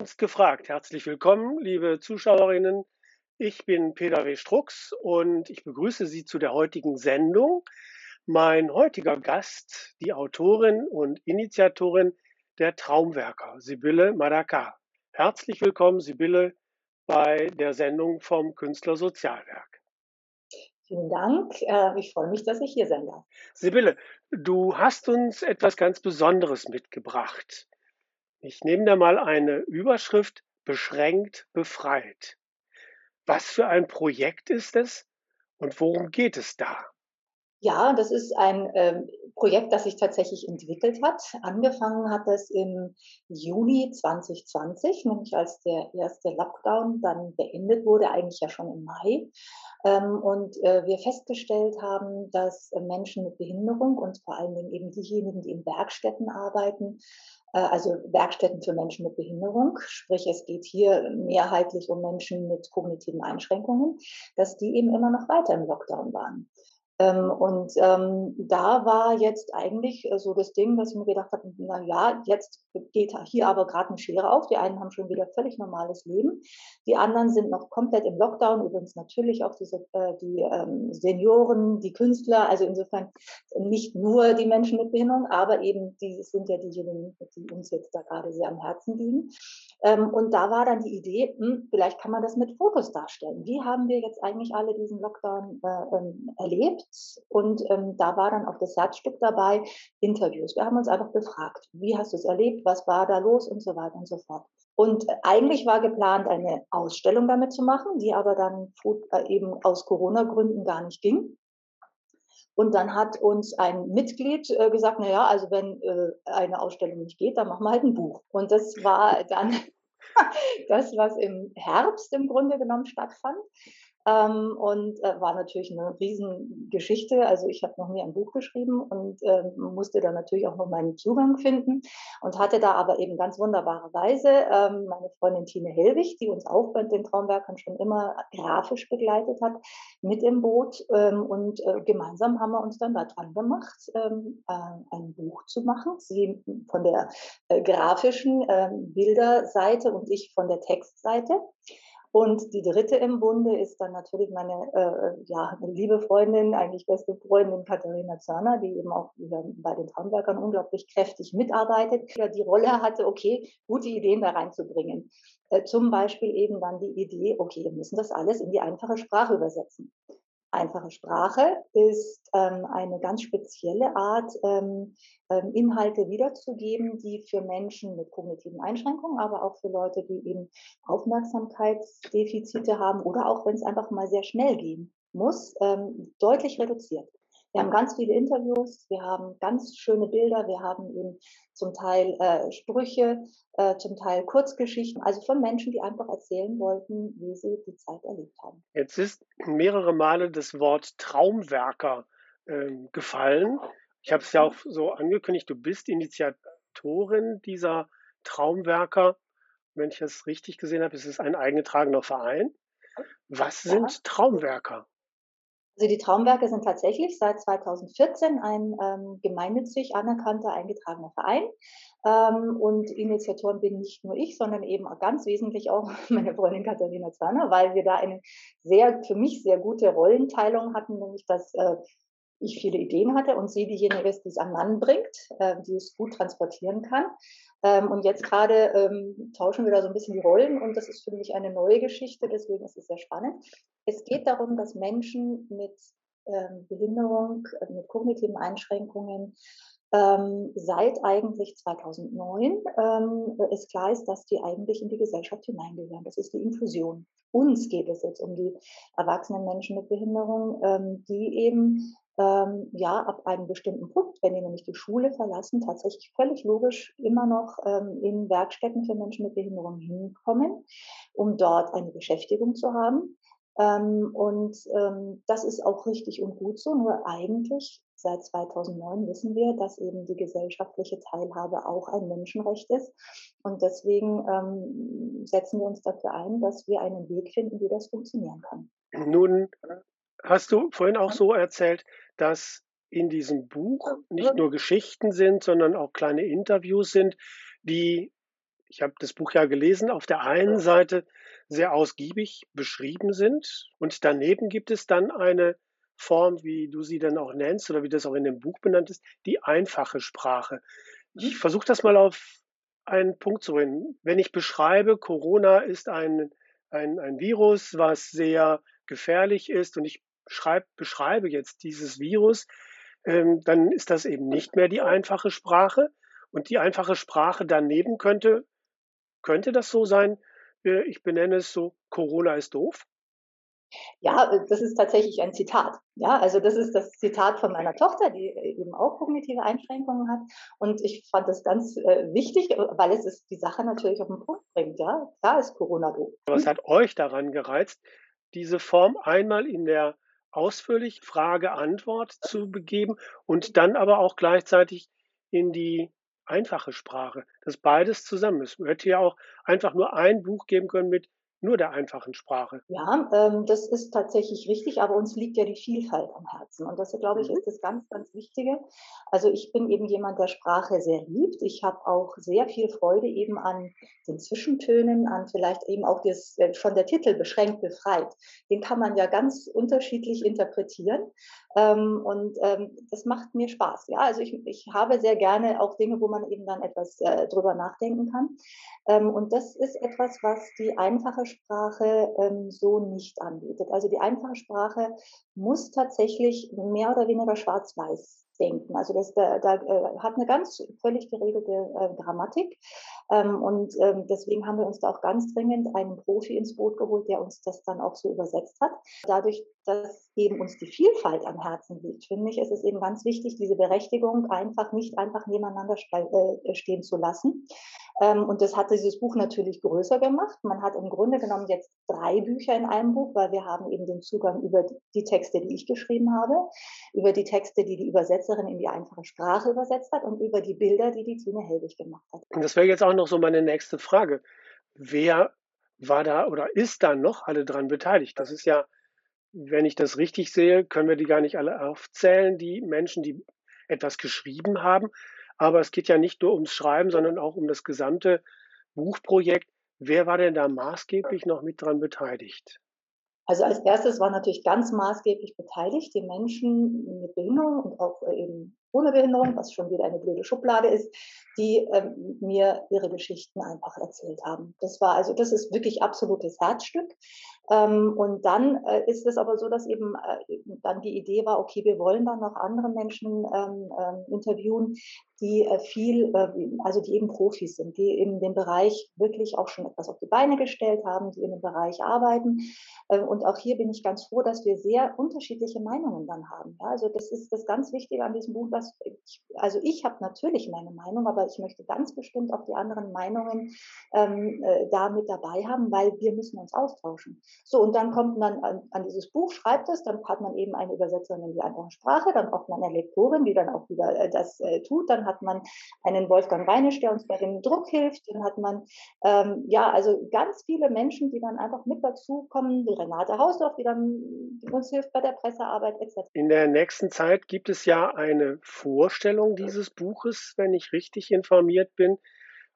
Kunst gefragt. Herzlich willkommen, liebe Zuschauerinnen. Ich bin Peter W. Strux und ich begrüße Sie zu der heutigen Sendung. Mein heutiger Gast, die Autorin und Initiatorin der Traumwerker, Sibylle Madaka. Herzlich willkommen, Sibylle, bei der Sendung vom Künstler Sozialwerk. Vielen Dank. Äh, ich freue mich, dass ich hier sein darf. Sibylle, du hast uns etwas ganz Besonderes mitgebracht. Ich nehme da mal eine Überschrift beschränkt befreit. Was für ein Projekt ist es und worum geht es da? Ja, das ist ein ähm, Projekt, das sich tatsächlich entwickelt hat. Angefangen hat es im Juni 2020, nämlich als der erste Lockdown dann beendet wurde, eigentlich ja schon im Mai. Ähm, und äh, wir festgestellt haben, dass äh, Menschen mit Behinderung und vor allen Dingen eben diejenigen, die in Werkstätten arbeiten, also Werkstätten für Menschen mit Behinderung, sprich es geht hier mehrheitlich um Menschen mit kognitiven Einschränkungen, dass die eben immer noch weiter im Lockdown waren. Ähm, und ähm, da war jetzt eigentlich äh, so das Ding, dass ich mir gedacht habe, na ja, jetzt geht hier aber gerade eine Schere auf. Die einen haben schon wieder völlig normales Leben, die anderen sind noch komplett im Lockdown. Übrigens natürlich auch diese, äh, die ähm, Senioren, die Künstler. Also insofern nicht nur die Menschen mit Behinderung, aber eben die sind ja diejenigen, die uns jetzt da gerade sehr am Herzen liegen. Ähm, und da war dann die Idee, hm, vielleicht kann man das mit Fotos darstellen. Wie haben wir jetzt eigentlich alle diesen Lockdown äh, ähm, erlebt? Und ähm, da war dann auch das Herzstück dabei, Interviews. Wir haben uns einfach befragt, wie hast du es erlebt, was war da los und so weiter und so fort. Und eigentlich war geplant, eine Ausstellung damit zu machen, die aber dann äh, eben aus Corona-Gründen gar nicht ging. Und dann hat uns ein Mitglied äh, gesagt, na ja, also wenn äh, eine Ausstellung nicht geht, dann machen wir halt ein Buch. Und das war dann das, was im Herbst im Grunde genommen stattfand. Ähm, und äh, war natürlich eine Riesengeschichte. Also ich habe noch nie ein Buch geschrieben und äh, musste dann natürlich auch noch meinen Zugang finden und hatte da aber eben ganz wunderbarerweise ähm, meine Freundin Tine Hellwig, die uns auch bei den Traumwerkern schon immer grafisch begleitet hat, mit im Boot ähm, und äh, gemeinsam haben wir uns dann da dran gemacht, ähm, äh, ein Buch zu machen. Sie von der äh, grafischen ähm, Bilderseite und ich von der Textseite. Und die dritte im Bunde ist dann natürlich meine äh, ja, liebe Freundin, eigentlich beste Freundin Katharina Zörner, die eben auch bei den Traumwerkern unglaublich kräftig mitarbeitet, die die Rolle hatte, okay, gute Ideen da reinzubringen. Äh, zum Beispiel eben dann die Idee, okay, wir müssen das alles in die einfache Sprache übersetzen. Einfache Sprache ist ähm, eine ganz spezielle Art, ähm, ähm, Inhalte wiederzugeben, die für Menschen mit kognitiven Einschränkungen, aber auch für Leute, die eben Aufmerksamkeitsdefizite haben oder auch wenn es einfach mal sehr schnell gehen muss, ähm, deutlich reduziert. Wir haben ganz viele Interviews, wir haben ganz schöne Bilder, wir haben eben zum Teil äh, Sprüche, äh, zum Teil Kurzgeschichten, also von Menschen, die einfach erzählen wollten, wie sie die Zeit erlebt haben. Jetzt ist mehrere Male das Wort Traumwerker äh, gefallen. Ich habe es ja auch so angekündigt, du bist Initiatorin dieser Traumwerker. Wenn ich es richtig gesehen habe, ist es ein eingetragener Verein. Was sind ja. Traumwerker? Also die Traumwerke sind tatsächlich seit 2014 ein ähm, gemeinnützig anerkannter eingetragener Verein. Ähm, und Initiatoren bin nicht nur ich, sondern eben ganz wesentlich auch meine Freundin Katharina Zwerner, weil wir da eine sehr, für mich sehr gute Rollenteilung hatten, nämlich dass äh, ich viele Ideen hatte und sie diejenige ist, die es an Mann bringt, äh, die es gut transportieren kann. Ähm, und jetzt gerade ähm, tauschen wir da so ein bisschen die Rollen und das ist für mich eine neue Geschichte, deswegen ist es sehr spannend. Es geht darum, dass Menschen mit ähm, Behinderung, äh, mit kognitiven Einschränkungen ähm, seit eigentlich 2009 ähm, es klar ist, dass die eigentlich in die Gesellschaft hineingehören. Das ist die Inklusion. Uns geht es jetzt um die erwachsenen Menschen mit Behinderung, ähm, die eben ähm, ja ab einem bestimmten Punkt, wenn die nämlich die Schule verlassen, tatsächlich völlig logisch immer noch ähm, in Werkstätten für Menschen mit Behinderung hinkommen, um dort eine Beschäftigung zu haben. Ähm, und ähm, das ist auch richtig und gut so. Nur eigentlich seit 2009 wissen wir, dass eben die gesellschaftliche Teilhabe auch ein Menschenrecht ist. Und deswegen ähm, setzen wir uns dafür ein, dass wir einen Weg finden, wie das funktionieren kann. Nun hast du vorhin auch so erzählt, dass in diesem Buch nicht nur Geschichten sind, sondern auch kleine Interviews sind, die ich habe das Buch ja gelesen, auf der einen Seite sehr ausgiebig beschrieben sind und daneben gibt es dann eine Form, wie du sie dann auch nennst oder wie das auch in dem Buch benannt ist, die einfache Sprache. Ich mhm. versuche das mal auf einen Punkt zu bringen. Wenn ich beschreibe, Corona ist ein, ein, ein Virus, was sehr gefährlich ist und ich schreib, beschreibe jetzt dieses Virus, ähm, dann ist das eben nicht mehr die einfache Sprache. Und die einfache Sprache daneben könnte könnte das so sein? Äh, ich benenne es so, Corona ist doof? Ja, äh, das ist tatsächlich ein Zitat. Ja, also das ist das Zitat von meiner Tochter, die äh, eben auch kognitive Einschränkungen hat. Und ich fand das ganz äh, wichtig, weil es ist die Sache natürlich auf den Punkt bringt. Ja, da ist Corona doof. Was hat euch daran gereizt, diese Form einmal in der ausführlich Frage-Antwort zu begeben und dann aber auch gleichzeitig in die einfache Sprache. Das beides zusammen ist. Man hätte ja auch einfach nur ein Buch geben können mit nur der einfachen Sprache. Ja, ähm, das ist tatsächlich richtig, aber uns liegt ja die Vielfalt am Herzen. Und das, glaube ich, mhm. ist das ganz, ganz Wichtige. Also ich bin eben jemand, der Sprache sehr liebt. Ich habe auch sehr viel Freude eben an den Zwischentönen, an vielleicht eben auch das, äh, schon der Titel beschränkt befreit. Den kann man ja ganz unterschiedlich interpretieren. Ähm, und ähm, das macht mir Spaß. Ja, also ich, ich habe sehr gerne auch Dinge, wo man eben dann etwas äh, drüber nachdenken kann. Ähm, und das ist etwas, was die einfache Sprache ähm, so nicht anbietet. Also die einfache Sprache muss tatsächlich mehr oder weniger schwarz-weiß denken. Also das da, da äh, hat eine ganz völlig geregelte äh, Grammatik. Ähm, und ähm, deswegen haben wir uns da auch ganz dringend einen Profi ins Boot geholt, der uns das dann auch so übersetzt hat. Dadurch, dass eben uns die Vielfalt am Herzen liegt, finde ich, ist es eben ganz wichtig, diese Berechtigung einfach nicht einfach nebeneinander äh, stehen zu lassen, ähm, und das hat dieses Buch natürlich größer gemacht. Man hat im Grunde genommen jetzt drei Bücher in einem Buch, weil wir haben eben den Zugang über die Texte, die ich geschrieben habe, über die Texte, die die Übersetzerin in die einfache Sprache übersetzt hat und über die Bilder, die die Tine Helwig gemacht hat. Und das wäre jetzt auch noch so meine nächste Frage. Wer war da oder ist da noch alle dran beteiligt? Das ist ja, wenn ich das richtig sehe, können wir die gar nicht alle aufzählen, die Menschen, die etwas geschrieben haben. Aber es geht ja nicht nur ums Schreiben, sondern auch um das gesamte Buchprojekt. Wer war denn da maßgeblich noch mit dran beteiligt? Also als erstes war natürlich ganz maßgeblich beteiligt die Menschen mit Behinderung und auch äh, eben ohne Behinderung, was schon wieder eine blöde Schublade ist, die ähm, mir ihre Geschichten einfach erzählt haben. Das war also, das ist wirklich absolutes Herzstück. Ähm, und dann äh, ist es aber so, dass eben äh, dann die Idee war, okay, wir wollen dann noch andere Menschen ähm, ähm interviewen, die äh, viel, also die eben Profis sind, die in dem Bereich wirklich auch schon etwas auf die Beine gestellt haben, die in dem Bereich arbeiten. Und auch hier bin ich ganz froh, dass wir sehr unterschiedliche Meinungen dann haben. Also das ist das ganz Wichtige an diesem Buch, was ich, also ich habe natürlich meine Meinung, aber ich möchte ganz bestimmt auch die anderen Meinungen da mit dabei haben, weil wir müssen uns austauschen. So, und dann kommt man an, an dieses Buch, schreibt es, dann hat man eben eine Übersetzerin in die andere Sprache, dann braucht man eine Lektorin, die dann auch wieder äh, das äh, tut, dann hat man einen Wolfgang Reinisch, der uns bei dem Druck hilft, dann hat man, ähm, ja, also ganz viele Menschen, die dann einfach mit dazu kommen, die Renate Hausdorf, die dann die uns hilft bei der Pressearbeit etc. In der nächsten Zeit gibt es ja eine Vorstellung dieses Buches, wenn ich richtig informiert bin,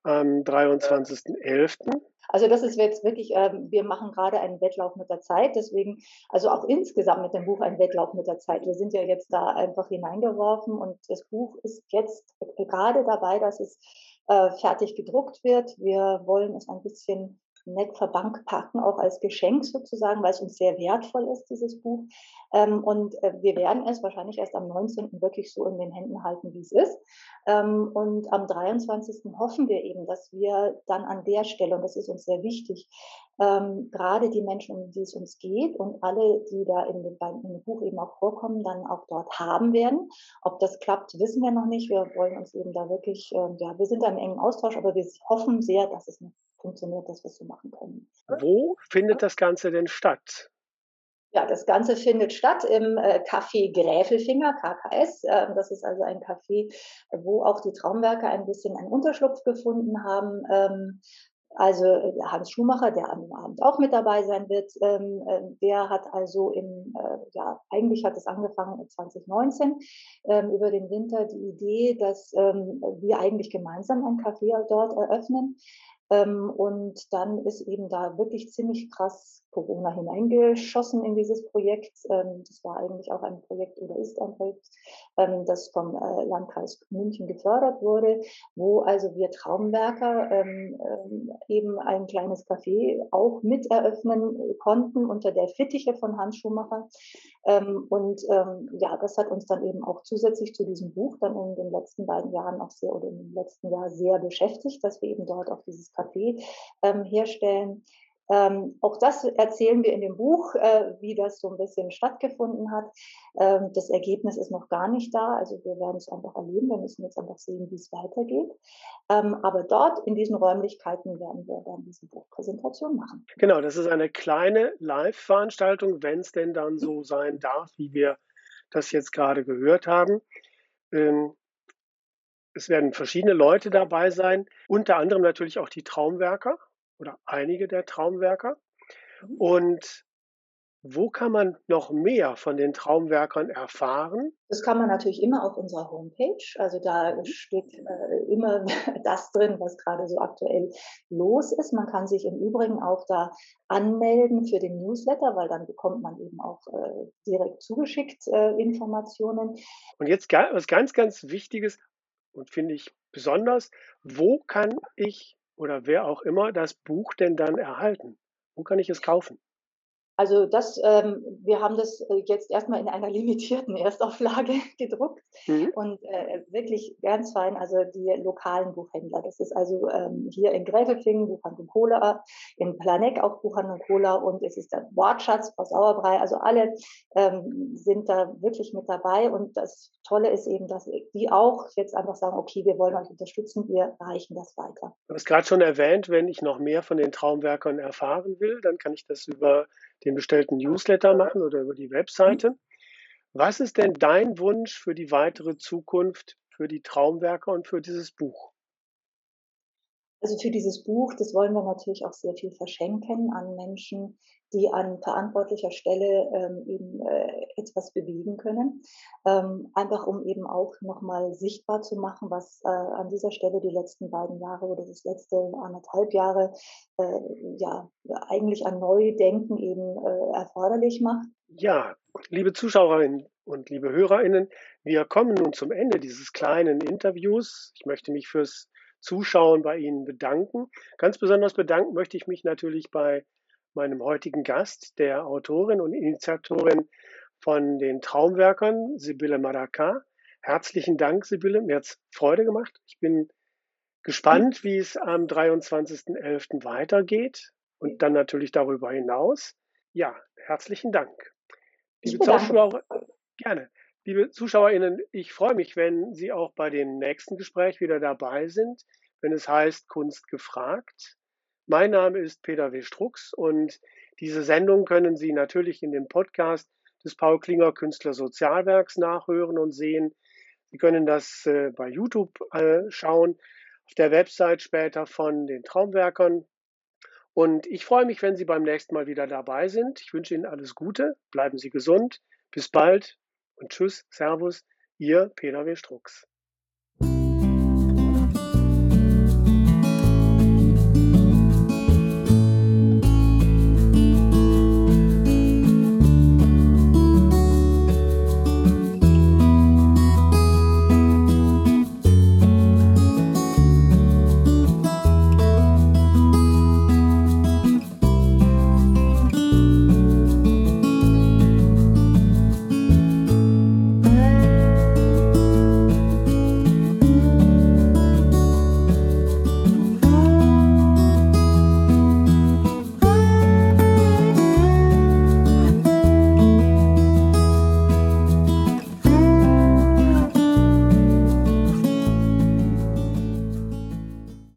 am 23.11. Also das ist jetzt wirklich, äh, wir machen gerade einen Wettlauf mit der Zeit, deswegen, also auch insgesamt mit dem Buch ein Wettlauf mit der Zeit. Wir sind ja jetzt da einfach hineingeworfen und das Buch ist jetzt gerade dabei, dass es äh, fertig gedruckt wird. Wir wollen es ein bisschen nett verbank packen, auch als Geschenk sozusagen, weil es uns sehr wertvoll ist, dieses Buch. Ähm, und äh, wir werden es wahrscheinlich erst am 19. wirklich so in den Händen halten, wie es ist. Ähm, und am 23. hoffen wir eben, dass wir dann an der Stelle, und das ist uns sehr wichtig, ähm, gerade die Menschen, um die es uns geht und alle, die da in dem, in dem Buch eben auch vorkommen, dann auch dort haben werden. Ob das klappt, wissen wir noch nicht. Wir wollen uns eben da wirklich, ja, wir sind da im engen Austausch, aber wir hoffen sehr, dass es funktioniert, dass wir es so machen können. Wo findet das Ganze denn statt? Ja, das Ganze findet statt im äh, Café Gräfelfinger, KKS. Äh, das ist also ein Café, wo auch die Traumwerke ein bisschen einen Unterschlupf gefunden haben. Ähm, also äh, Hans Schumacher, der am Abend auch mit dabei sein wird, ähm, äh, der hat also im, ja, eigentlich hat es angefangen 2019 ähm, über den Winter die Idee, dass ähm, wir eigentlich gemeinsam ein Café dort eröffnen. Ähm, und dann ist eben da wirklich ziemlich krass Corona hineingeschossen in dieses Projekt. Ähm, das war eigentlich auch ein Projekt oder ist ein Projekt, ähm, das vom äh, Landkreis München gefördert wurde, wo also wir Traumwerker ähm, eben ein kleines Café auch mit eröffnen konnten unter der Fittiche von Hans Schumacher. Und ja, das hat uns dann eben auch zusätzlich zu diesem Buch dann in den letzten beiden Jahren auch sehr oder im letzten Jahr sehr beschäftigt, dass wir eben dort auch dieses Café herstellen. Ähm, auch das erzählen wir in dem Buch, äh, wie das so ein bisschen stattgefunden hat. Ähm, das Ergebnis ist noch gar nicht da, also wir werden es einfach erleben. Wir müssen jetzt einfach sehen, wie es weitergeht. Ähm, aber dort in diesen Räumlichkeiten werden wir dann diese Buchpräsentation machen. Genau, das ist eine kleine Live-Veranstaltung, wenn es denn dann so sein darf, wie wir das jetzt gerade gehört haben. Ähm, es werden verschiedene Leute dabei sein, unter anderem natürlich auch die Traumwerker oder einige der Traumwerker. Mhm. Und wo kann man noch mehr von den Traumwerkern erfahren? Das kann man natürlich immer auf unserer Homepage. Also da mhm. steht äh, immer das drin, was gerade so aktuell los ist. Man kann sich im Übrigen auch da anmelden für den Newsletter, weil dann bekommt man eben auch äh, direkt zugeschickt äh, Informationen. Und jetzt was ganz, ganz Wichtiges und finde ich besonders, wo kann ich oder wer auch immer das Buch denn dann erhalten? Wo kann ich es kaufen? Also das, ähm, wir haben das äh, jetzt erstmal in einer limitierten Erstauflage gedruckt mhm. und äh, wirklich ganz fein, also die lokalen Buchhändler. Das ist also ähm, hier in Gräfelfingen Buchhandlung Cola, in Planeck auch Buchhandlung Cola und es ist der Wortschatz aus Sauerbrei. Also alle ähm, sind da wirklich mit dabei und das Tolle ist eben, dass die auch jetzt einfach sagen, okay, wir wollen euch unterstützen, wir reichen das weiter. Du hast gerade schon erwähnt, wenn ich noch mehr von den Traumwerkern erfahren will, dann kann ich das über den bestellten Newsletter machen oder über die Webseite. Was ist denn dein Wunsch für die weitere Zukunft, für die Traumwerke und für dieses Buch? Also für dieses Buch, das wollen wir natürlich auch sehr viel verschenken an Menschen, die an verantwortlicher Stelle ähm, eben äh, etwas bewegen können. Ähm, einfach um eben auch nochmal sichtbar zu machen, was äh, an dieser Stelle die letzten beiden Jahre oder das letzte anderthalb Jahre äh, ja eigentlich an Neudenken eben äh, erforderlich macht. Ja, liebe Zuschauerinnen und liebe Hörerinnen, wir kommen nun zum Ende dieses kleinen Interviews. Ich möchte mich fürs Zuschauen bei Ihnen bedanken. Ganz besonders bedanken möchte ich mich natürlich bei meinem heutigen Gast, der Autorin und Initiatorin von den Traumwerkern, Sibylle Madaka. Herzlichen Dank, Sibylle. Mir hat es Freude gemacht. Ich bin gespannt, wie es am 23.11. weitergeht und dann natürlich darüber hinaus. Ja, herzlichen Dank. Liebe Zuschauer, gerne. Liebe ZuschauerInnen, ich freue mich, wenn Sie auch bei dem nächsten Gespräch wieder dabei sind, wenn es heißt Kunst gefragt. Mein Name ist Peter W. Strux und diese Sendung können Sie natürlich in dem Podcast des Paul Klinger Künstler Sozialwerks nachhören und sehen. Sie können das äh, bei YouTube äh, schauen, auf der Website später von den Traumwerkern. Und ich freue mich, wenn Sie beim nächsten Mal wieder dabei sind. Ich wünsche Ihnen alles Gute, bleiben Sie gesund. Bis bald und tschüss, Servus, Ihr Peter. Strux.